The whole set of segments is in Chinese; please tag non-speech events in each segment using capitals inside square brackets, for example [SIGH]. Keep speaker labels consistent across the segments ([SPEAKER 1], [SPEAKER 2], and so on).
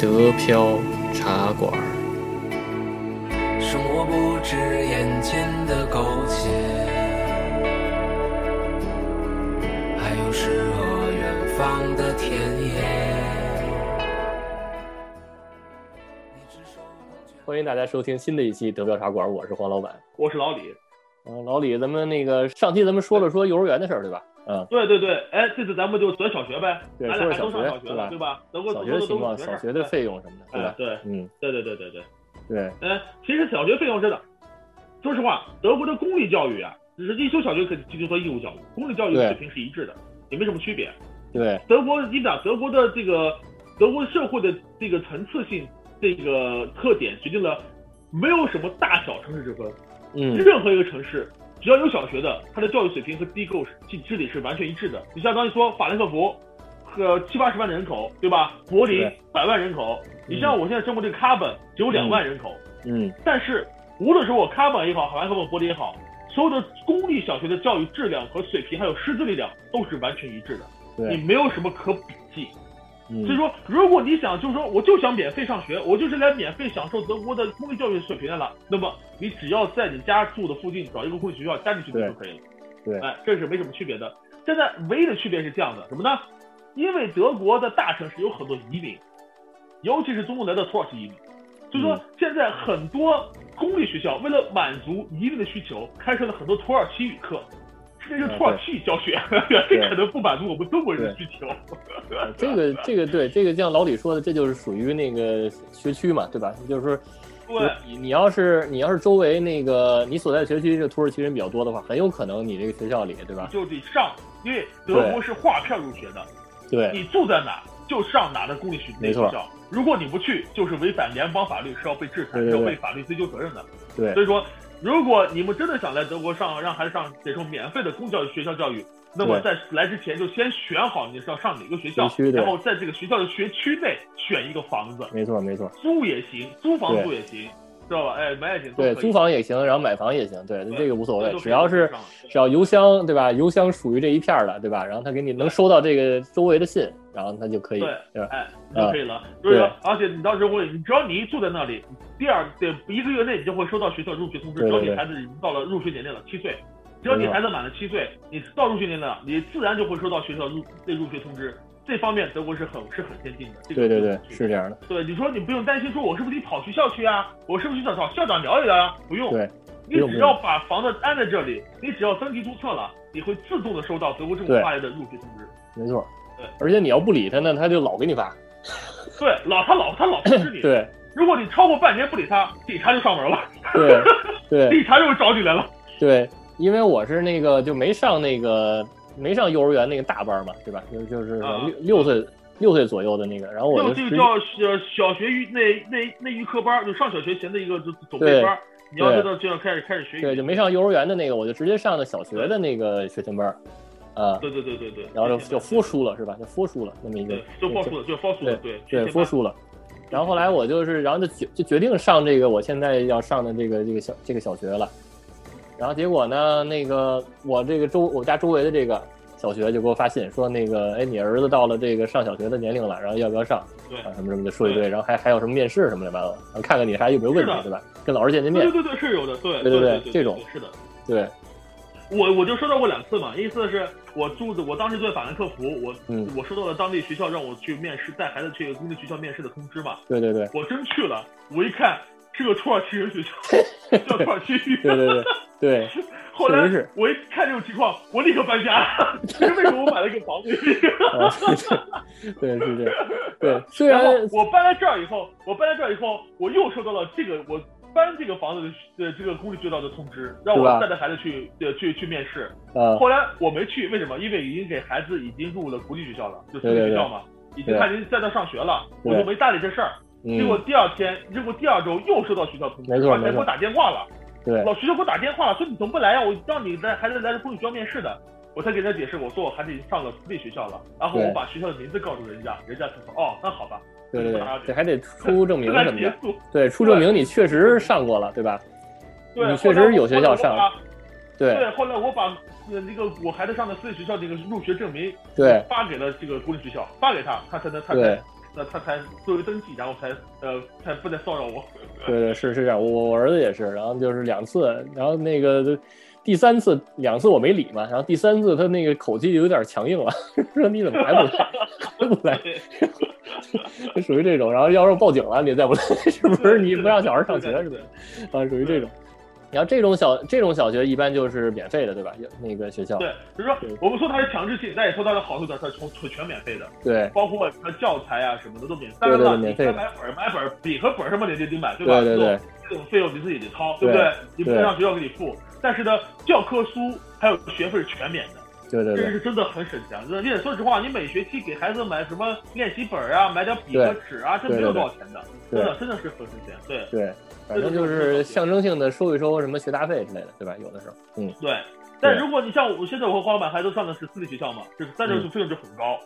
[SPEAKER 1] 德飘茶馆。
[SPEAKER 2] 生活不止眼前的苟且，还有诗和远方的田野。
[SPEAKER 1] 欢迎大家收听新的一期德标茶馆，我是黄老板，
[SPEAKER 3] 我是老李。
[SPEAKER 1] 嗯，老李，咱们那个上期咱们说了说幼儿园的事儿，对吧？嗯，
[SPEAKER 3] 对对对，哎，这次咱们就择小学呗，
[SPEAKER 1] 对，
[SPEAKER 3] 咱俩还上小学了，
[SPEAKER 1] 对
[SPEAKER 3] 对吧？德国
[SPEAKER 1] 小学的情况，
[SPEAKER 3] 都是
[SPEAKER 1] 小学的费用什么的，对
[SPEAKER 3] 对？
[SPEAKER 1] 嗯，
[SPEAKER 3] 对对对对对，
[SPEAKER 1] 对，
[SPEAKER 3] 嗯，其实小学费用真的，说实话，德国的公立教育啊，只是一修小学可就说义务教育，公立教育水平是一致的，也没什么区别。
[SPEAKER 1] 对，
[SPEAKER 3] 德国，你讲德国的这个德国社会的这个层次性这个特点，决定了没有什么大小城市之分，
[SPEAKER 1] 嗯，
[SPEAKER 3] 任何一个城市只要有小学的，他的教育水平和机构是治治理是完全一致的。你相当于说法兰克福和七八十万的人口，对吧？柏林百万人口，你像我现在生活这个卡本只有两万人口，
[SPEAKER 1] 嗯，
[SPEAKER 3] 但是无论是我卡本也好，法兰克福、柏林也好，所有的公立小学的教育质量和水平还有师资力量都是完全一致的，你，没有什么可比拟。
[SPEAKER 1] 嗯
[SPEAKER 3] 所以说，如果你想就是说，我就想免费上学，我就是来免费享受德国的公立教育水平的了，那么你只要在你家住的附近找一个公立学校加进去就可以了。
[SPEAKER 1] 对
[SPEAKER 3] 哎，这是没什么区别的。现在唯一的区别是这样的，什么呢？因为德国的大城市有很多移民，尤其是中国来的土耳其移民，所以说
[SPEAKER 1] 嗯
[SPEAKER 3] 现在很多公立学校为了满足移民的需求，开设了很多土耳其语课，甚至是土耳其教学，[LAUGHS] 这可能不满足我们中国人的需求。[LAUGHS]
[SPEAKER 1] 这个这个对这个像老李说的，这就是属于那个学区嘛，对吧？就是说，
[SPEAKER 3] 对，
[SPEAKER 1] 你你要是你要是周围那个你所在的学区这个土耳其人比较多的话，很有可能你这个学校里，对吧？
[SPEAKER 3] 就得上，因为德国是划片入学的，
[SPEAKER 1] 对
[SPEAKER 3] 你住在哪就上哪的公立学
[SPEAKER 1] 没错
[SPEAKER 3] 学校。如果你不去，就是违反联邦法律，是要被制裁，要被法律追究责任的。
[SPEAKER 1] 对
[SPEAKER 3] 所以说，如果你们真的想来德国上让孩子上这种免费的公教育学校教育，那么在来之前就先选好你是要上哪个学校然后在这个学校的学区内选一个房子，
[SPEAKER 1] 没错没错，
[SPEAKER 3] 租也行，租房租也行，知道吧？哎，买也行，
[SPEAKER 1] 对，租房也行，然后买房也行，对，
[SPEAKER 3] 对
[SPEAKER 1] 这个无所谓只要是只要邮箱对吧？邮箱属于这一片儿的，对吧？然后他给你能收到这个周围的信，然后他就可以，
[SPEAKER 3] 对
[SPEAKER 1] 对吧？
[SPEAKER 3] 哎，
[SPEAKER 1] 啊
[SPEAKER 3] 就可以了。所以说，而且你到时候会，你只要你一住在那里，第二对一个月内你就会收到学校入学通知。
[SPEAKER 1] 对对对
[SPEAKER 3] 只要你孩子已经到了入学年龄了，七岁，只要你孩子满了七岁，你到入学年龄了，你自然就会收到学校入内入学通知。这方面德国是很是很先进的。这个
[SPEAKER 1] 对对对，
[SPEAKER 3] 是
[SPEAKER 1] 是这样的，
[SPEAKER 3] 对，你说你不用担心，说我是不是得跑学校去啊？我是不是去找找校长聊一聊啊？不用，
[SPEAKER 1] 对，
[SPEAKER 3] 你只要把房子安在这里，你只要登记注册了，你会自动的收到德国政府发来的入学通知。
[SPEAKER 1] 没错
[SPEAKER 3] 对。
[SPEAKER 1] 而且你要不理他呢，他就老给你发。
[SPEAKER 3] 对，老他老他老通知你。
[SPEAKER 1] 对
[SPEAKER 3] 如果你超过半年不理他，警察就上门了，
[SPEAKER 1] 对对 [LAUGHS]
[SPEAKER 3] 警察就会找你来了。
[SPEAKER 1] 对，因为我是那个就没上那个没上幼儿园那个大班嘛，对吧？就就是
[SPEAKER 3] 啊
[SPEAKER 1] 六六岁六岁左右的那个，然后我就
[SPEAKER 3] 叫小小学预那那那预科班，就上小学前的一个就总
[SPEAKER 1] 对
[SPEAKER 3] 备班。你要
[SPEAKER 1] 对
[SPEAKER 3] 知道就要开始开始学语。
[SPEAKER 1] 对就没上幼儿园的那个，我就直接上的小学的那个学前班儿，啊，
[SPEAKER 3] 对对对对对。
[SPEAKER 1] 然后就就佛书了是吧？就佛书了那么一个，
[SPEAKER 3] 就报书了，就报书了，对
[SPEAKER 1] 对
[SPEAKER 3] 学前班
[SPEAKER 1] 佛书了。然后后来我就是，然后就决就决定上这个我现在要上的这个这个小这个小学了。然后结果呢，那个我这个周我家周围的这个小学就给我发信说，那个哎，你儿子到了这个上小学的年龄了，然后要不要上
[SPEAKER 3] 对
[SPEAKER 1] 啊？什么什么的说一堆，然后还还有什么面试什么的吧，然后看看你还有没有问题对吧？跟老师见见面
[SPEAKER 3] 对，对对是有的，对
[SPEAKER 1] 对对
[SPEAKER 3] 对
[SPEAKER 1] 对这种
[SPEAKER 3] 是的。
[SPEAKER 1] 对，
[SPEAKER 3] 我我就收到过两次嘛，一次是我住的，我当时住在法兰克福，我、
[SPEAKER 1] 嗯
[SPEAKER 3] 我收到了当地学校让我去面试，带孩子去公立学校面试的通知嘛，
[SPEAKER 1] 对对对
[SPEAKER 3] 我真去了，我一看是个土耳其人学校，叫土耳其语。
[SPEAKER 1] 对对对对，[LAUGHS]
[SPEAKER 3] 后来
[SPEAKER 1] 是
[SPEAKER 3] 我一看这种情况，我立刻搬家了。[LAUGHS] 这是为什么我买了一个房子？[LAUGHS]
[SPEAKER 1] 对，对对，虽
[SPEAKER 3] 然
[SPEAKER 1] 然
[SPEAKER 3] 后我搬来这儿以后，我搬来这儿以后，我又收到了这个我搬这个房子的呃这个公立学校的通知，让我带着孩子去呃去去面试。
[SPEAKER 1] 啊，
[SPEAKER 3] 后来我没去，为什么？因为已经给孩子已经入了国际学校了，就私立学校嘛，已经
[SPEAKER 1] 对
[SPEAKER 3] 他已经在那上学了，我就没搭理这事儿。结果
[SPEAKER 1] 嗯，
[SPEAKER 3] 第二天，结果第二周又收到学校通知，
[SPEAKER 1] 没错没错。
[SPEAKER 3] 而且给我打电话了。
[SPEAKER 1] 对。
[SPEAKER 3] 老学校给我打电话了，说你怎么不来呀、我让你来孩子来这公立学校面试的，我才给他解释，我说我孩子已经上了私立学校了，然后我把学校的名字告诉人家，人家才说哦，那好吧，
[SPEAKER 1] 对对对，这还得出证明 [LAUGHS] 什么的。对，出证明你确实上过了，对吧？
[SPEAKER 3] 对，
[SPEAKER 1] 你确实有学校上。对。
[SPEAKER 3] 对，后来我把呃那个我孩子上的私立学校那个入学证明
[SPEAKER 1] 对。
[SPEAKER 3] 发给了这个公立学校，发给他，他才能他才
[SPEAKER 1] 对
[SPEAKER 3] 那他才作为登记，然后才呃才不再骚扰我。[LAUGHS]
[SPEAKER 1] 对对是是这样，我我儿子也是，然后就是两次，然后那个第三次两次我没理嘛，然后第三次他那个口气就有点强硬了，[LAUGHS] 说你怎么还不来还不来，[LAUGHS] 就属于这种，然后要是报警了你再不来，是不是你不让小孩上学是不是？啊，属于这种。然后这种小这种小学一般就是免费的，对吧？那个学校。
[SPEAKER 3] 对，就是说我们说它是强制性，但也说它的好处点，它从全全免费的。
[SPEAKER 1] 对，
[SPEAKER 3] 包括它教材啊什么的都免费。
[SPEAKER 1] 对对，免费。
[SPEAKER 3] 买本买本笔和本什么你得得买，对吧？
[SPEAKER 1] 对对对。
[SPEAKER 3] 这种费用你自己得掏，对不对？你不能让学校给你付。但是呢，教科书还有学费是全免的。
[SPEAKER 1] 对对对。
[SPEAKER 3] 这是真的很省钱。而且说实话，你每学期给孩子买什么练习本啊，买点笔和纸啊，这没有多少钱的，真的真的是很省钱。对
[SPEAKER 1] 对。反正就是象征性的收一收什么学杂费之类的，对吧？有的时候，嗯，
[SPEAKER 3] 对。但如果你像我现在我和黄老板孩子上的是私立学校嘛，就是但是费用就很高，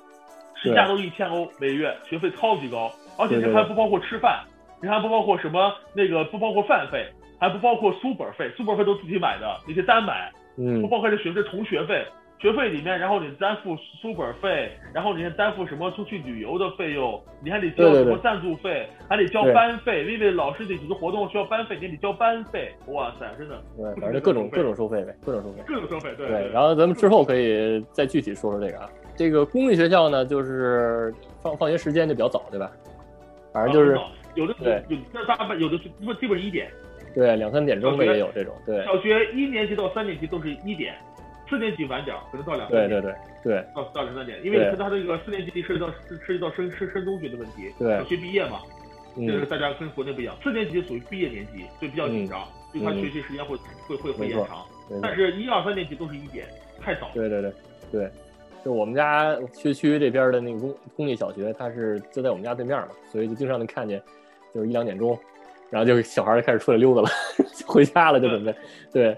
[SPEAKER 3] 实价都一千欧每月，学费超级高，而且这还不包括吃饭，你还不包括什么那个不包括饭费，还不包括书本费，书本费都自己买的，那些单买，
[SPEAKER 1] 嗯，
[SPEAKER 3] 不包括这学费同学费。学费里面，然后你担负书本费，然后你还担负什么出去旅游的费用，你还得交什么赞助费，还得交班费，因为老师得组织活动需要班费，你得交班费。哇塞，真的，
[SPEAKER 1] 对，反正各种各种收费呗，各种收费，
[SPEAKER 3] 各种收费，对。
[SPEAKER 1] 对，然后咱们之后可以再具体说说这个啊。这个公立学校呢，就是放放学时间就比较早，对吧？反正就是
[SPEAKER 3] 有的
[SPEAKER 1] 对，
[SPEAKER 3] 有的大半，有的不基本一点。
[SPEAKER 1] 对，两三点钟的也有这种。对，
[SPEAKER 3] 小学一年级到三年级都是一点。四年级晚点，可能到两三
[SPEAKER 1] 点。对对对对，
[SPEAKER 3] 到到两三点，因为他这个四年级涉及到涉及到升升升中学的问题，对小学毕业嘛，这个大家跟国内不一样，四年级属于毕业年级，所以比较紧张，对他学习时间会会会会延长。但是，一二三年级都是一点，太早。
[SPEAKER 1] 对对对对，就我们家学区这边的那个公公立小学，它是就在我们家对面嘛，所以就经常能看见，就是一两点钟，然后就小孩就开始出来溜达了，[LAUGHS] 回家了就准备，对。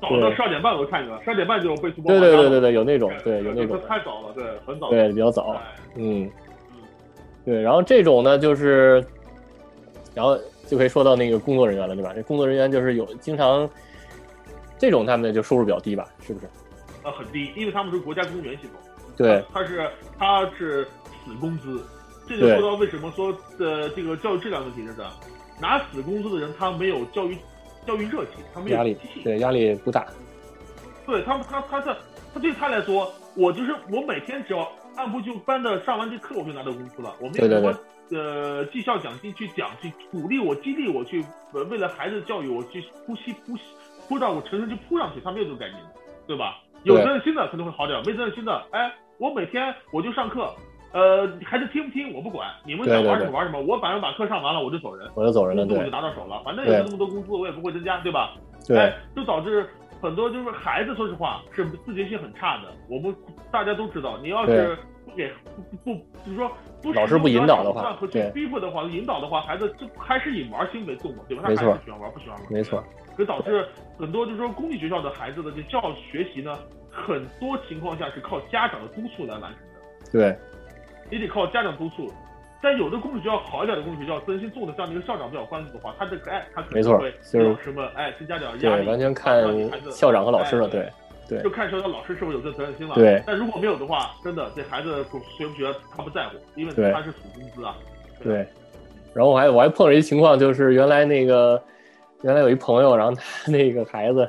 [SPEAKER 3] 早上十二点半我都看见了，十二点半就有背书包。
[SPEAKER 1] 对对对对对，有那种，对有那种。
[SPEAKER 3] 太早了，对，很早。
[SPEAKER 1] 对，比较早。嗯嗯，对，然后这种呢，就是，然后就可以说到那个工作人员了，对吧？这工作人员就是有经常，这种他们就收入比较低吧，是不是？
[SPEAKER 3] 呃，很低，因为他们是国家公务员系统。
[SPEAKER 1] 对。
[SPEAKER 3] 他是他是死工资，这就说到为什么说的这个教育质量问题，是的，拿死工资的人他没有教育。教育热情，他没有
[SPEAKER 1] 压力，对压力不大。
[SPEAKER 3] 对他，他他的他对他来说，我就是我每天只要按部就班的上完这课，我就拿到工资了。我没有什么呃绩效奖金去奖去鼓励我、激励我去呃为了孩子的教育我去呼吸呼吸扑到我全身去扑上去，他没有这种概念，对吧？有责任心的可能会好点，没责任心的，哎，我每天我就上课。呃，孩子听不听我不管，你们想玩什么玩什么，我反正把课上完了我就走人，
[SPEAKER 1] 我就走人了，
[SPEAKER 3] 工资我就拿到手了，反正也没那么多工资，我也不会增加，对吧？
[SPEAKER 1] 对，
[SPEAKER 3] 就导致很多就是孩子，说实话是自觉性很差的。我们大家都知道，你要是不给不不，就是说不
[SPEAKER 1] 老师不引导的话，
[SPEAKER 3] 对，逼迫的话，引导的话，孩子就还是以玩心为重嘛，对吧？他还是喜欢玩，不喜欢玩，
[SPEAKER 1] 没错。
[SPEAKER 3] 所以导致很多就是说公立学校的孩子的这教育学习呢，很多情况下是靠家长的督促来完成的。
[SPEAKER 1] 对。
[SPEAKER 3] 也得靠家长督促，但有的公立学校好一点的公立学校，责任心重的，像那个校长比较关注的话，他这个哎，他可能会有什么哎增加点压
[SPEAKER 1] 力。对，完全看校长和老师了，对对，
[SPEAKER 3] 就看学校老师是否有这责任心了。
[SPEAKER 1] 对，
[SPEAKER 3] 但如果没有的话，真的这孩子学不学他不在乎，因为他是土工资啊。
[SPEAKER 1] 对，然后我还我还碰着一情况，就是原来那个原来有一朋友，然后他 [LAUGHS] 那个孩子。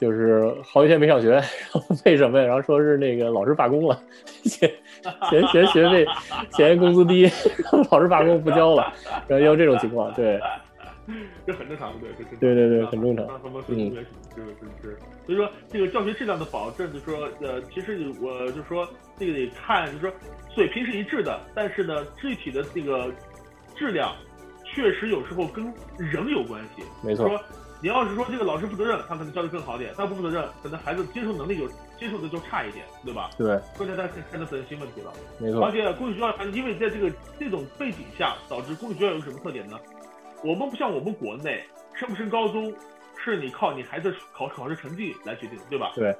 [SPEAKER 1] 就是好几天没上学，[LAUGHS] 然后为什么呀？然后说是那个老师罢工了，嫌嫌嫌学费嫌工资低，老师罢工不交了，然后要这种情况，对，[LAUGHS]
[SPEAKER 3] 这很正常，对，
[SPEAKER 1] 对对对，很正常。
[SPEAKER 3] 嗯，是是是。所以说这个教学质量的保证，就是说呃，其实我就说这个得看，就是说水平是一致的，但是呢，具体的这个质量确实有时候跟人有关系，
[SPEAKER 1] 没错。
[SPEAKER 3] 你要是说这个老师负责任，他可能教的更好点；他不负责任，可能孩子接受能力就接受的就差一点，对吧？
[SPEAKER 1] 对。
[SPEAKER 3] 关键在看看到责任心问题了。
[SPEAKER 1] 没错。
[SPEAKER 3] 而且公立学校还因为在这个这种背景下，导致公立学校有什么特点呢？我们不像我们国内升不升高中，是你靠你孩子考考试成绩来决定，对吧？
[SPEAKER 1] 对。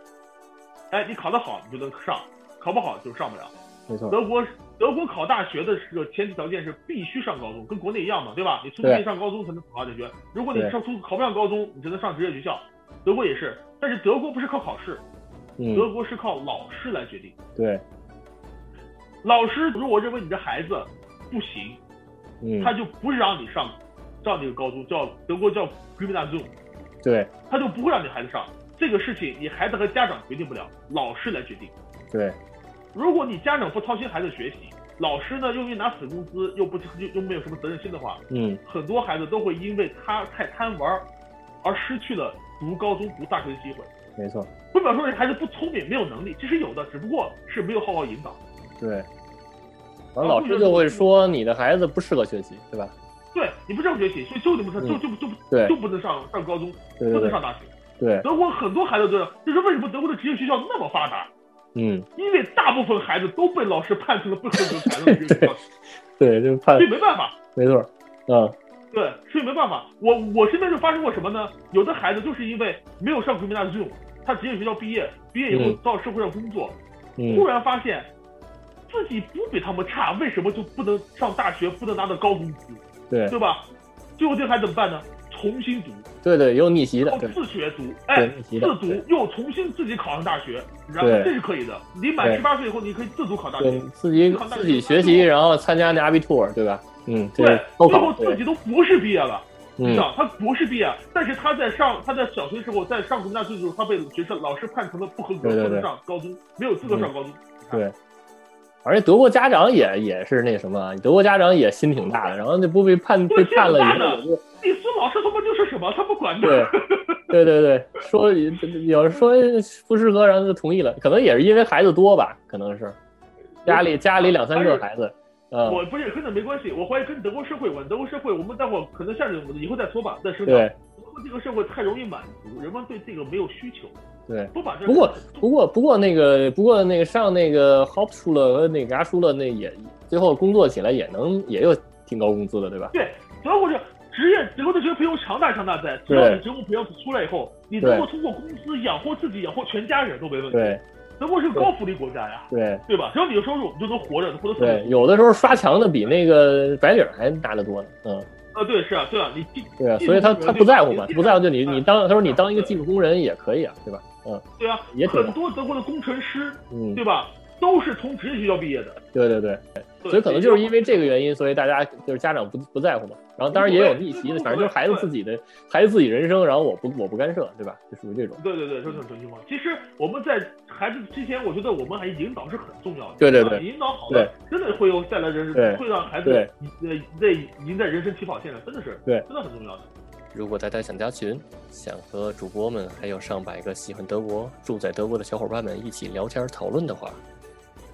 [SPEAKER 3] 哎，你考得好，你就能上；考不好就上不了。
[SPEAKER 1] 没错。
[SPEAKER 3] 德国。德国考大学的这个前提条件是必须上高中，跟国内一样嘛，对吧？你初中上高中才能考大学。如果你上初考不上高中，你只能上职业学校。德国也是，但是德国不是靠考试，德国是靠老师来决定。
[SPEAKER 1] 对。
[SPEAKER 3] 老师如果认为你的孩子不行，
[SPEAKER 1] 嗯，
[SPEAKER 3] 他就不是让你上上那个高中，叫德国叫 Gymnasium，
[SPEAKER 1] 对
[SPEAKER 3] 他就不会让你孩子上。这个事情你孩子和家长决定不了，老师来决定。
[SPEAKER 1] 对，
[SPEAKER 3] 如果你家长不操心孩子学习，老师呢又愿意拿死工资，又不又又没有什么责任心的话，
[SPEAKER 1] 嗯，
[SPEAKER 3] 很多孩子都会因为他太贪玩儿而失去了读高中、读大学的机会。
[SPEAKER 1] 没错，
[SPEAKER 3] 不表示这孩子不聪明、没有能力，其实有的，只不过是没有好好引导。
[SPEAKER 1] 对。然后老师就会说你的孩子不适合学习，对吧？
[SPEAKER 3] 对你不适合学习，所以就你不上，就就就
[SPEAKER 1] 对
[SPEAKER 3] 就不能上上高中，不能上大学。
[SPEAKER 1] 对，
[SPEAKER 3] 德国很多孩子都这样，这是为什么德国的职业学校那么发达？
[SPEAKER 1] 嗯，
[SPEAKER 3] 因为大部分孩子都被老师判成了不合格才能 [LAUGHS]
[SPEAKER 1] 对，就判
[SPEAKER 3] 所以没办法。
[SPEAKER 1] 没错，嗯，
[SPEAKER 3] 对，所以没办法。我我身边就发生过什么呢？有的孩子就是因为没有上国民大学，他职业学校毕业，毕业以后
[SPEAKER 1] 嗯
[SPEAKER 3] 到社会上工作，
[SPEAKER 1] 嗯
[SPEAKER 3] 突然发现自己不比他们差，为什么就不能上大学，不能拿到高工资，
[SPEAKER 1] 对
[SPEAKER 3] 对吧？最后这个孩子怎么办呢？重新读，
[SPEAKER 1] 对对，有逆袭的
[SPEAKER 3] 自学读，哎，自读又重新自己考上大学，然后
[SPEAKER 1] 对。
[SPEAKER 3] 这是可以的。你满
[SPEAKER 1] 对。
[SPEAKER 3] 十八岁以后，你可以自主考大学，
[SPEAKER 1] 自己自己学。习，然后参加那阿 b 托尔对吧？嗯，
[SPEAKER 3] 对
[SPEAKER 1] 是，高
[SPEAKER 3] 最后自己都博士毕业了。你
[SPEAKER 1] 嗯
[SPEAKER 3] 知，道，他博士毕业，但是他在上他在小学的时候，在上国民大学的时候，他被学校老师判成了不合格，不能上高中，没有资格上高中。
[SPEAKER 1] 对。而且德国家长也也是那什么，德国家长也心挺大的，然后那不被判被判了
[SPEAKER 3] 你说老师他妈就是什么，他不管的。
[SPEAKER 1] 对，对对对，说有人说不适合，然后就同意了，可能也是因为孩子多吧，可能是家里家里两三个孩子，嗯，
[SPEAKER 3] 我不是跟这没关系，我怀疑跟德国社会有关。德国社会，我们待会儿可能下面以后再说吧，再说
[SPEAKER 1] 对
[SPEAKER 3] 聊。德国这个社会太容易满足，人们对这个没有需求，
[SPEAKER 1] 对。
[SPEAKER 3] 不把这。
[SPEAKER 1] 不过不过不过那个不过那个上那个 Hauptschule 和那个 h u l 那也最后工作起来也能也有挺高工资的，对吧？
[SPEAKER 3] 对，德国这职业德国的职业培养强大强大在，只要你职业培养出来以后，你能够通过工资养活自己、养活全家人都没问题。
[SPEAKER 1] 对
[SPEAKER 3] 德国是个高福利国家呀，
[SPEAKER 1] 对
[SPEAKER 3] 对吧？只要你有收入，你就能活着，活得特
[SPEAKER 1] 对，
[SPEAKER 3] 别。
[SPEAKER 1] 有的时候刷墙的比那个白领还拿得多呢，嗯，
[SPEAKER 3] 啊，对，是啊，对啊，你技
[SPEAKER 1] 对啊，所以他他不在乎嘛，不在乎就你
[SPEAKER 3] 嗯
[SPEAKER 1] 你当他说你当一个技术工人也可以啊，对吧？嗯
[SPEAKER 3] 对啊，
[SPEAKER 1] 也
[SPEAKER 3] 很多德国的工程师，
[SPEAKER 1] 嗯，
[SPEAKER 3] 对吧？都是从职业学校毕业的。
[SPEAKER 1] 对对对。
[SPEAKER 3] 对
[SPEAKER 1] 所以可能就是因为这个原因，所以大家就是家长不不在乎嘛。然后当然也有逆袭的，反正就是孩子自己的孩子自己人生，然后我不我不干涉，对吧？就属于这种。
[SPEAKER 3] 对对对，就这种情况。其实我们在孩子之前，我觉得我们还引导是很重要的。
[SPEAKER 1] 对对对
[SPEAKER 3] 啊引导好了，真的会有带来人
[SPEAKER 1] 对
[SPEAKER 3] 生，会让孩子
[SPEAKER 1] 对
[SPEAKER 3] 呃在赢在人生起跑线上，真的是
[SPEAKER 1] 对
[SPEAKER 3] 真的很重要的。
[SPEAKER 1] 如果大家想加群，想和主播们还有上百个喜欢德国、住在德国的小伙伴们一起聊天讨论的话，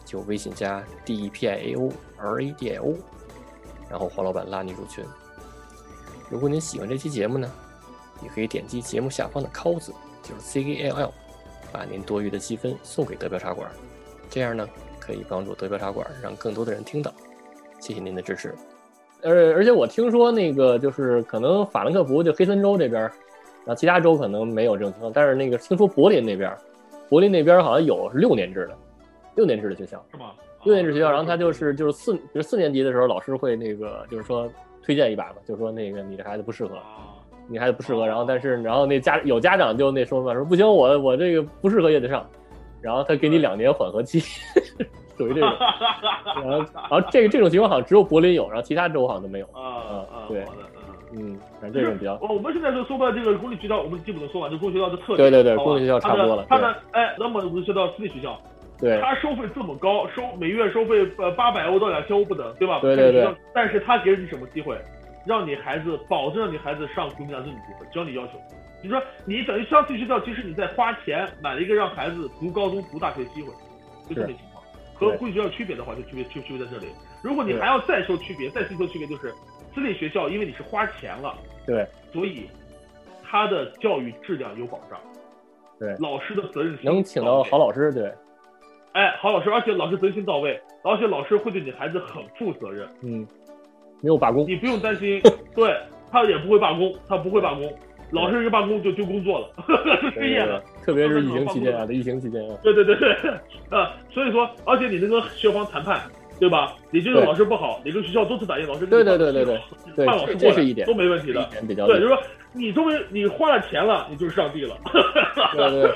[SPEAKER 1] 就微信加 D E P I A O R A D I O，然后黄老板拉你入群。如果您喜欢这期节目呢，也可以点击节目下方的 “call” 字，就是 C A L L，把您多余的积分送给德标茶馆，这样呢可以帮助德标茶馆让更多的人听到。谢谢您的支持。而而且我听说那个就是可能法兰克福就黑森州这边，然后其他州可能没有这种情况，但是那个听说柏林那边，柏林那边好像有六年制的，六年制的学校，
[SPEAKER 3] 是吗？
[SPEAKER 1] 六年制学校，然后他就是就是四就是四年级的时候，老师会那个就是说推荐一把嘛，就说那个你的孩子不适合，
[SPEAKER 3] 啊，
[SPEAKER 1] 你孩子不适合，然后但是然后那家有家长就那说嘛，说不行，我我这个不适合也得上，然后他给你两年缓和期，[LAUGHS] 属于这种，[LAUGHS] 然后然后这个这种情况好像只有柏林有，然后其他州好像都没有，
[SPEAKER 3] 啊啊，
[SPEAKER 1] 对，
[SPEAKER 3] 嗯。
[SPEAKER 1] 嗯，反正这种比较，
[SPEAKER 3] 我我们现在就说吧，这个公立学校，我们基本都说完，这公立学校的特点。
[SPEAKER 1] 对对对公立学校差不多了
[SPEAKER 3] 它的哎，那么公立学校、私立学校，
[SPEAKER 1] 对
[SPEAKER 3] 他收费这么高，收每月收费呃八百欧到两千欧不等，对吧？
[SPEAKER 1] 对对对。
[SPEAKER 3] 但是他给了你什么机会？让你孩子保证让你孩子上国民大学的机会，只要你要求。你说你等于上私立学校，其实你在花钱买了一个让孩子读高中、读大学的机会，就这么情况。和
[SPEAKER 1] 对
[SPEAKER 3] 公立学校区别的话，就区别区区别在这里。如果你还要再说区别，再细说区别，就是私立学校，因为你是花钱了。
[SPEAKER 1] 对
[SPEAKER 3] 所以他的教育质量有保障。
[SPEAKER 1] 对
[SPEAKER 3] 老师的责任心
[SPEAKER 1] 能请到好，
[SPEAKER 3] 老
[SPEAKER 1] 师，对，
[SPEAKER 3] 哎，好老师，而且老师责任心到位，而且老师会对你孩子很负责任，
[SPEAKER 1] 嗯，没有罢工，
[SPEAKER 3] 你不用担心，[LAUGHS] 对他也不会罢工，他不会罢工，老师一罢工就丢工作了，[LAUGHS] 是失业了。
[SPEAKER 1] 特别是疫情期间啊，在疫情期间啊，
[SPEAKER 3] 对对对对，呃，所以说，而且你能跟学方谈判，对吧？你这个老师不好，你跟学校多次反映，老师
[SPEAKER 1] 对对对对对对
[SPEAKER 3] 换老师过来
[SPEAKER 1] 这这是一点
[SPEAKER 3] 都没问题的对，就是说你终于你花了钱了，你就是上帝了。
[SPEAKER 1] 对对，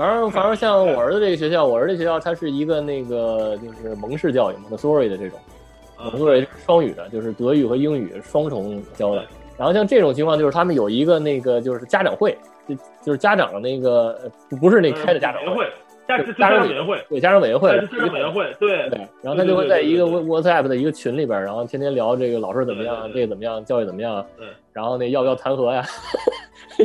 [SPEAKER 1] 反正反正像我儿子这个学校，我儿子这学校它是一个那个就是蒙氏教育，Montessori 的这种，Montessori 是双语的，就是德语和英语双重教的。然后像这种情况，就是他们有一个那个就是家长会，就就是家长的那个不是那开的家长
[SPEAKER 3] 会，家
[SPEAKER 1] 家
[SPEAKER 3] 长委员会，
[SPEAKER 1] 对家长委员会，
[SPEAKER 3] 家长委员会，对
[SPEAKER 1] 对。然后他就会在一个 WhatsApp 的一个群里边，然后天天聊这个老师怎么样，这个怎么样，教育怎么样，
[SPEAKER 3] 对。
[SPEAKER 1] 然后那要不要弹劾呀？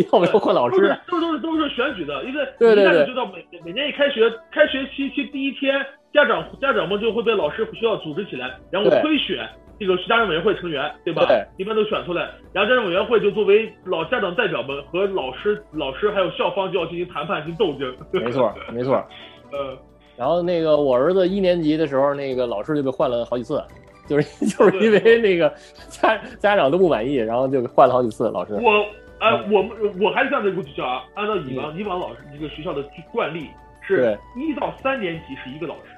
[SPEAKER 1] [LAUGHS] 要不要换老师？
[SPEAKER 3] 都都是都是选举的，因为
[SPEAKER 1] 对对对，
[SPEAKER 3] 就知道每每年一开学，开学期期第一天，家长家长们就会被老师学校组织起来，然后推选。这个家长委员会成员，对吧？
[SPEAKER 1] 对，
[SPEAKER 3] 一般都选出来，然后家长委员会就作为老家长代表们和老师、老师还有校方就要进行谈判、进行斗争。
[SPEAKER 1] 没错，没错。[LAUGHS]
[SPEAKER 3] 呃，
[SPEAKER 1] 然后那个我儿子一年级的时候，那个老师就被换了好几次，就是就是因为那个家家长都不满意，然后就换了好几次老师。
[SPEAKER 3] 我，哎，我们我还是这样的一个学校啊，按照以往以往老师这个学校的惯例，是一到三年级是一个老师，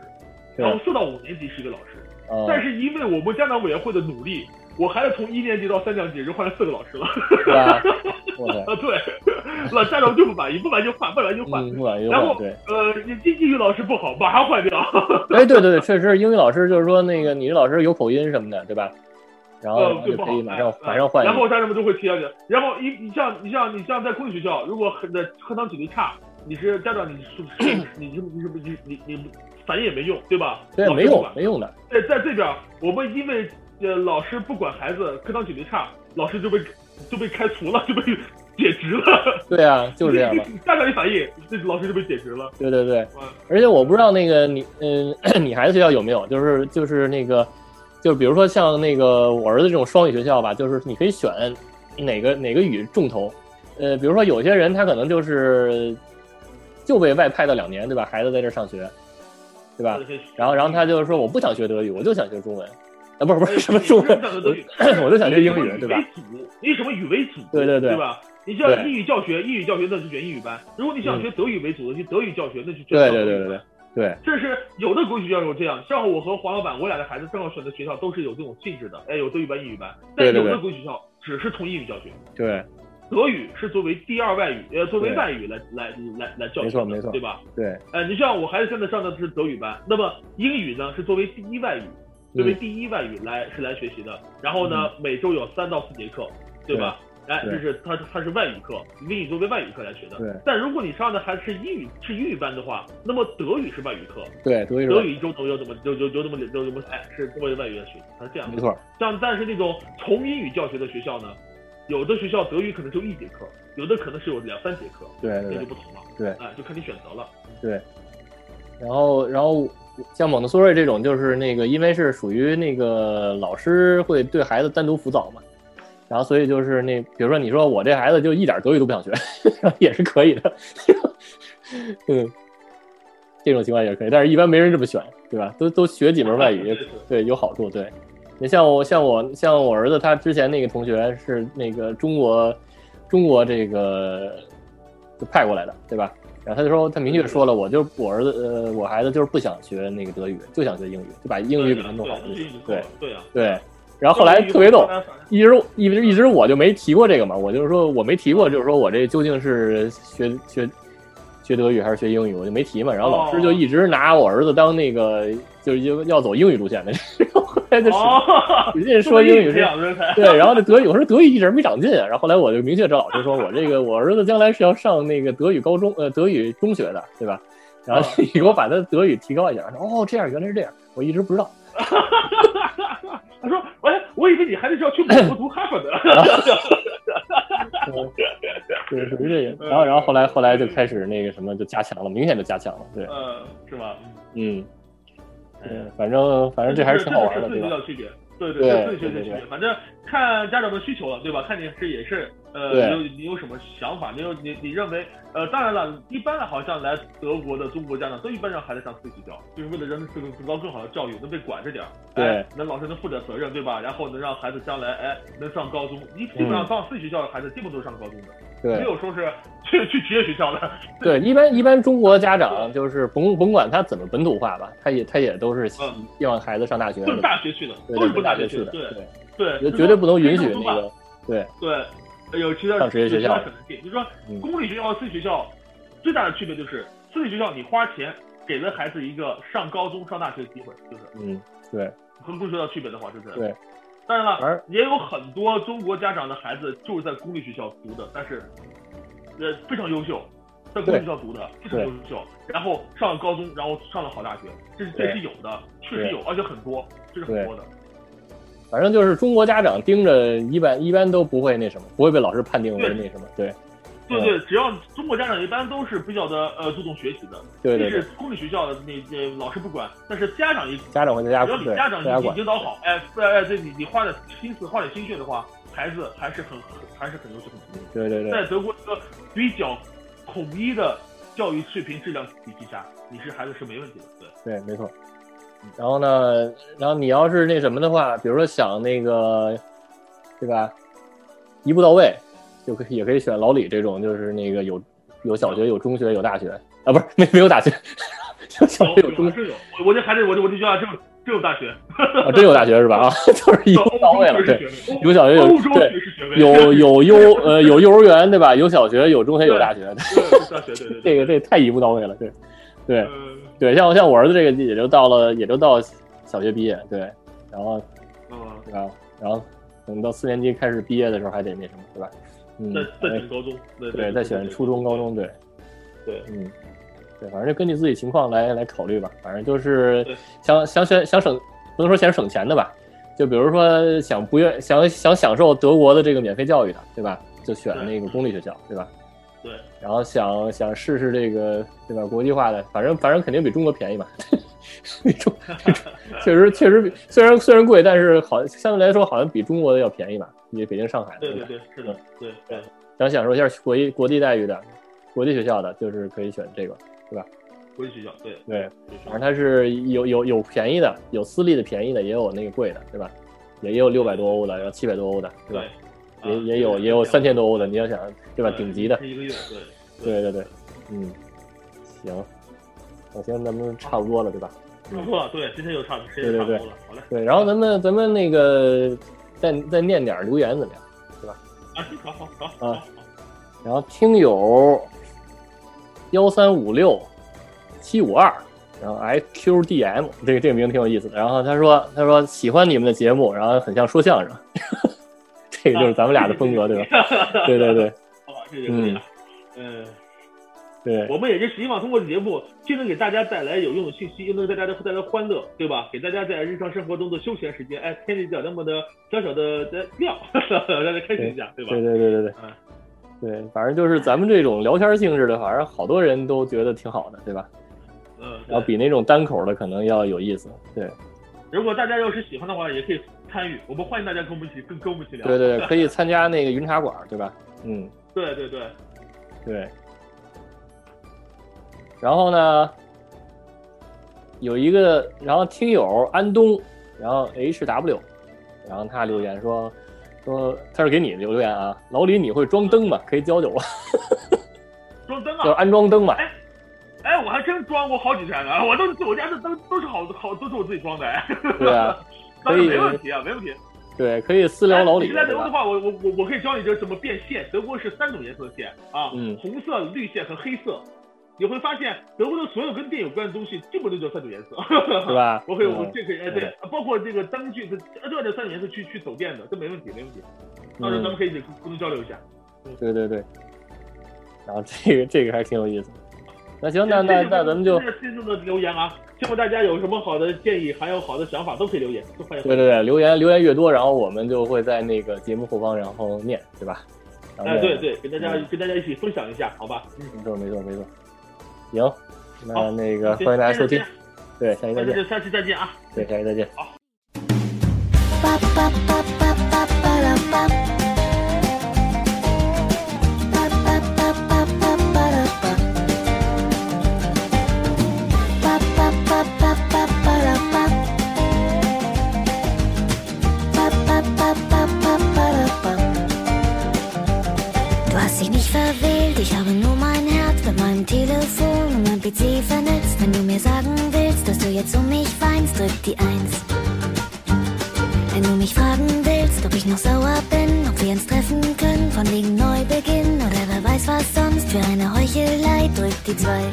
[SPEAKER 3] 然后四到五年级是一个老师。但是因为我们家长委员会的努力，我孩子从一年级到三年级就换了四个老师了。[LAUGHS]
[SPEAKER 1] 啊，
[SPEAKER 3] 对，老家长就不满意，不满意就换，不满意就换。
[SPEAKER 1] 不满意
[SPEAKER 3] 然后，呃，英英语老师不好，马上换掉。
[SPEAKER 1] 哎，对对对，确实，英语老师就是说那个你这老师有口音什么的，对吧？然后就可以马上马上换。
[SPEAKER 3] 然后家长们就会提要求。然后一你像你像你像在公立学校，如果的课堂纪律差，你是家长，你是你是你你你你你。反应也没用，对吧？
[SPEAKER 1] 对，没用，没用的。
[SPEAKER 3] 在在这边，我们因为呃老师不管孩子，课堂纪律差，老师就被就被开除了，就被解职了。[LAUGHS]
[SPEAKER 1] 对啊，就是这样的。
[SPEAKER 3] 家长一反应，这老师就被解职了。
[SPEAKER 1] 对对对。而且我不知道那个你，嗯，[COUGHS] 你孩子学校有没有？就是就是那个，就是比如说像那个我儿子这种双语学校吧，就是你可以选哪个哪个语重头。呃，比如说有些人他可能就是就被外派到两年，对吧？孩子在这上学。对吧？然后，然后他就是说，我不想学德语，我就想学中文。啊，不是不是什么中文，[CLEARS THROAT] 我就想学英语，对吧？
[SPEAKER 3] 以什么语为主？
[SPEAKER 1] 对对
[SPEAKER 3] 对，对吧？你像英语教学，英语教学那是选英语班；如果你想学德语为主的，你德语教学那就
[SPEAKER 1] 对对对对对对。
[SPEAKER 3] 这是有的国际学校有这样，像我和黄老板，我俩的孩子正好选的学校都是有这种性质的，哎，有德语班、英语班。但有的国际学校只是从英语教学。
[SPEAKER 1] 对。
[SPEAKER 3] 德语是作为第二外语，呃，作为外语来来来来教，
[SPEAKER 1] 没错没错，
[SPEAKER 3] 对吧？
[SPEAKER 1] 对，
[SPEAKER 3] 呃，你像我孩子现在上的是德语班，那么英语呢是作为第一外语，作为第一外语来是来学习的。然后呢，每周有三到四节课，对吧？哎，这是它它是外语课，英语作为外语课来学的。
[SPEAKER 1] 对。
[SPEAKER 3] 但如果你上的还是英语是英语班的话，那么德语是外语课。
[SPEAKER 1] 对，德语。
[SPEAKER 3] 德语一周都有怎么就就就这么就这么哎是作为外语来学，它是这样。
[SPEAKER 1] 没错。
[SPEAKER 3] 像但是那种从英语教学的学校呢？有的学校德语可能就一节课，有的可能是有两三节课，
[SPEAKER 1] 对，
[SPEAKER 3] 这就不同了，
[SPEAKER 1] 对，
[SPEAKER 3] 哎，就看你选择了，
[SPEAKER 1] 对。然后，然后像蒙特梭利这种，就是那个，因为是属于那个老师会对孩子单独辅导嘛，然后所以就是那，比如说你说我这孩子就一点德语都不想学，[LAUGHS] 也是可以的，[LAUGHS] 嗯，这种情况也是可以，但是一般没人这么选，对吧？都都学几门外语，对，有好处，对。你像我，像我，像我儿子，他之前那个同学是那个中国，中国这个就派过来的，对吧？然后他就说，他明确说了，我就我儿子，呃，我孩子就是不想学那个德语，就想学英语，就把英语给他弄好了。
[SPEAKER 3] 对对啊，
[SPEAKER 1] 对。然后后来特别逗，一直一直一直我就没提过这个嘛，我就是说我没提过，就是说我这究竟是学学学德语还是学英语，我就没提嘛。然后老师就一直拿我儿子当那个就是要要走英语路线的。[LAUGHS]
[SPEAKER 3] 后来就，
[SPEAKER 1] 使劲说英语 [LAUGHS] 是，对，然后这德语，我说德语一直没长进啊。然后后来我就明确找老师说，我这个我儿子将来是要上那个德语高中，呃，德语中学的，对吧？然后你给 [LAUGHS] 我把他德语提高一点。哦，这样原来是这样，我一直不知道。
[SPEAKER 3] 他说，哎，我以为你还得是要去美国读哈佛的。[LAUGHS]
[SPEAKER 1] 对，属于这个。然后，然后后来后来就开始那个什么，就加强了，明显就加强了。对，
[SPEAKER 3] 嗯，是吗？
[SPEAKER 1] 嗯。对，反正反正这还是挺好玩的，
[SPEAKER 3] 对吧？对对对，自己学的区别，反正看家长的需求了，对吧？看你是也是，呃，你有你有什么想法？你有你你认为，呃，当然了，一般的好像来德国的中国家长都一般让孩子上私立学校，就是为了让这个得到更好的教育，能被管着点儿，
[SPEAKER 1] 对，
[SPEAKER 3] 能老师能负点责任，对吧？然后能让孩子将来哎能上高中，你基本上上私立学校的孩子基本都是上高中的。
[SPEAKER 1] 对，
[SPEAKER 3] 没有说是去去职业学校的。[LAUGHS]
[SPEAKER 1] 对，一般一般中国家长就是甭甭管他怎么本土化吧，他也他也都是希望孩子上大学，
[SPEAKER 3] 都是大学去的，
[SPEAKER 1] 都是
[SPEAKER 3] 奔大
[SPEAKER 1] 学去的。
[SPEAKER 3] 对对，
[SPEAKER 1] 绝对不能允许那个。对
[SPEAKER 3] 对，有其他
[SPEAKER 1] 上职业学校
[SPEAKER 3] 可能性。就是说，公立学校和私立学校最大的区别就是，私私立学校你花钱给了孩子一个上高中、上大学的机会，就是
[SPEAKER 1] 嗯，对
[SPEAKER 3] 和公立学校区别的话，是不是？
[SPEAKER 1] 对。
[SPEAKER 3] 当然了，也有很多中国家长的孩子就是在公立学校读的，但是呃非常优秀，在公立学校读的非常优秀，然后上了高中，然后上了好大学，这是这是有的，确实有，而且很多，这是很多的。
[SPEAKER 1] 反正就是中国家长盯着，一般一般都不会那什么，不会被老师判定为那什么。对
[SPEAKER 3] 对对对，只要中国家长一般都是比较的呃注重学习的，
[SPEAKER 1] 对对对
[SPEAKER 3] 即使，公立学校的那那老师不管，但是家长一
[SPEAKER 1] 家长会在家
[SPEAKER 3] 只要你家长引
[SPEAKER 1] 在家管。
[SPEAKER 3] 引导好，哎，对哎，对你你花点心思，花点心血的话，孩子还是很很还是很优秀很优秀。
[SPEAKER 1] 对对对
[SPEAKER 3] 在德国一个比较统一的教育水平质量体系下，你是孩子是没问题的。对，
[SPEAKER 1] 对，没错。然后呢，然后你要是那什么的话，比如说想那个，对吧？一步到位，就可以也可以选老李这种，就是那个有有小学、有中学、有大学啊，不是没没有大学，[LAUGHS] 有小学有中学
[SPEAKER 3] 我我这还得我这我这学校真有真有大学，
[SPEAKER 1] 啊，真有大学是吧？啊，就是一步到位了，对，有小学有
[SPEAKER 3] 欧洲
[SPEAKER 1] 对
[SPEAKER 3] 学
[SPEAKER 1] 有有幼呃有幼儿园对吧？有小学，有中学，有大学，
[SPEAKER 3] 对大学，对对对，
[SPEAKER 1] 这个这太一步到位了，对对
[SPEAKER 3] 呃
[SPEAKER 1] 对，像像我儿子这个也就到了，也就到小学毕业，对，然后
[SPEAKER 3] 嗯，
[SPEAKER 1] 对吧？然后等到四年级开始毕业的时候还得那什么，对吧？嗯，
[SPEAKER 3] 再再
[SPEAKER 1] 哎
[SPEAKER 3] 选高中，对
[SPEAKER 1] 对，再选初中、高中，对，
[SPEAKER 3] 对，
[SPEAKER 1] 嗯，对，反正就根据自己情况来来考虑吧。反正就是想想选想省，不能说想省钱的吧，就比如说想不愿想想享受德国的这个免费教育的，对吧？就选那个公立学校，对吧？
[SPEAKER 3] 对，
[SPEAKER 1] 然后想想试试这个，对吧？国际化的，反正反正肯定比中国便宜嘛。比中 [LAUGHS] [LAUGHS] 确实确实比虽然虽然贵，但是好相对来说好像比中国的要便宜吧，比北京、上海的。
[SPEAKER 3] 对对对，是的，对对，
[SPEAKER 1] 想享受一下国际国际待遇的，国际学校的，就是可以选这个。
[SPEAKER 3] 对吧国际学校，对
[SPEAKER 1] 对，反正它是有有有便宜的，有私立的便宜的，也有那个贵的，对吧？也也有六百多欧的，然后七百多欧的，对吧？也
[SPEAKER 3] 啊
[SPEAKER 1] 也有也有三千多欧的，你要想对吧？顶级的，
[SPEAKER 3] 一个月，对，
[SPEAKER 1] 对对对，嗯，行，我现在咱们差不多了，对吧？
[SPEAKER 3] 差不多了，对，今天就差时间
[SPEAKER 1] 对对对
[SPEAKER 3] 差不多了，好嘞，
[SPEAKER 1] 对，然后咱们咱们那个再再念点留言怎么样？
[SPEAKER 3] 对吧，好好好
[SPEAKER 1] 啊然后听友幺三五六七五二，然后 XQDM 这个这个名挺有意思的。然后他说他说喜欢你们的节目，然后很像说相声，[LAUGHS] 这个就是咱们俩的风格，对吧？对对对
[SPEAKER 3] 好吧，这就可以了，嗯。
[SPEAKER 1] 对
[SPEAKER 3] 我们也是希望通过节目，既能给大家带来有用的信息，又能给大家带来欢乐，对吧？给大家在日常生活中的休闲时间，哎，添一点那么的小小的的料，[LAUGHS] 让大家开心一下，对吧？
[SPEAKER 1] 对对对对对
[SPEAKER 3] 嗯，
[SPEAKER 1] 对，反正就是咱们这种聊天性质的，反正好多人都觉得挺好的，对吧？
[SPEAKER 3] 嗯，
[SPEAKER 1] 要比那种单口的可能要有意思，对
[SPEAKER 3] 如果大家要是喜欢的话，也可以参与，我们欢迎大家跟我们一起跟跟我们一起聊。
[SPEAKER 1] 对对对，可以参加那个云茶馆，对吧？嗯。
[SPEAKER 3] 对对对，
[SPEAKER 1] 对。然后呢，有一个，然后听友安东，然后 H W，然后他留言说说他是给你留留言啊，老李你会装灯吗？可以教教我，[LAUGHS]
[SPEAKER 3] 装灯啊
[SPEAKER 1] 就是
[SPEAKER 3] 啊！
[SPEAKER 1] 安装灯嘛。
[SPEAKER 3] 哎，我还真装过好几台呢，我都我家的灯都是好好都是我自己装的，哎，
[SPEAKER 1] 对啊，[LAUGHS] 可以
[SPEAKER 3] 没问题啊，没问题。
[SPEAKER 1] 对，可以私聊老李
[SPEAKER 3] 哎你在？德国的话，我我我我可以教你这怎么变线。德国是三种颜色的线啊，
[SPEAKER 1] 嗯
[SPEAKER 3] 红色、绿线和黑色。你会发现德国的所有跟电有关的东西，基本都叫三种颜色，
[SPEAKER 1] 是？吧？
[SPEAKER 3] 我可以，我
[SPEAKER 1] 嗯
[SPEAKER 3] 这可以，哎，对，包括这个灯具，这按照这三种颜色去去走电的，这没问题，没问题。到时候咱们可以沟通交流一下。
[SPEAKER 1] 对对对。然后这个这个还挺有意思。那行，那那那咱们就
[SPEAKER 3] 这是听众的留言啊，希望大家有什么好的建议，还有好的想法，都可以留言，都欢迎。
[SPEAKER 1] 对对对，留言留言越多，然后我们就会在那个节目后方然后念，对吧？
[SPEAKER 3] 哎，对对，跟大家跟大家一起分享一下，好吧？嗯，
[SPEAKER 1] 没错，没错，没错。行，那那个欢迎大家收听，对，下期再见，
[SPEAKER 3] 就下期再见啊。
[SPEAKER 1] 对，下期再见。
[SPEAKER 4] Pa PC vernetzt. Wenn du mir sagen willst, dass du jetzt um mich weinst, drück die Eins. Wenn du mich fragen willst, ob ich noch sauer bin, ob wir uns treffen können, von wegen Neubeginn oder wer weiß was sonst für eine Heuchelei, drück die zwei.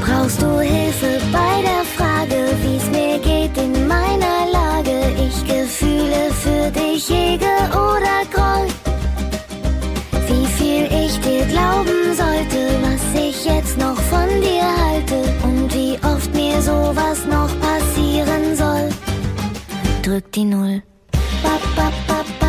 [SPEAKER 4] Brauchst du Hilfe bei der Frage, wie's mir geht in meiner Lage? Ich Gefühle für dich hege oder groll? Ich dir glauben sollte, was ich jetzt noch von dir halte und wie oft mir sowas noch passieren soll. Drück die Null. Bap, bap, bap.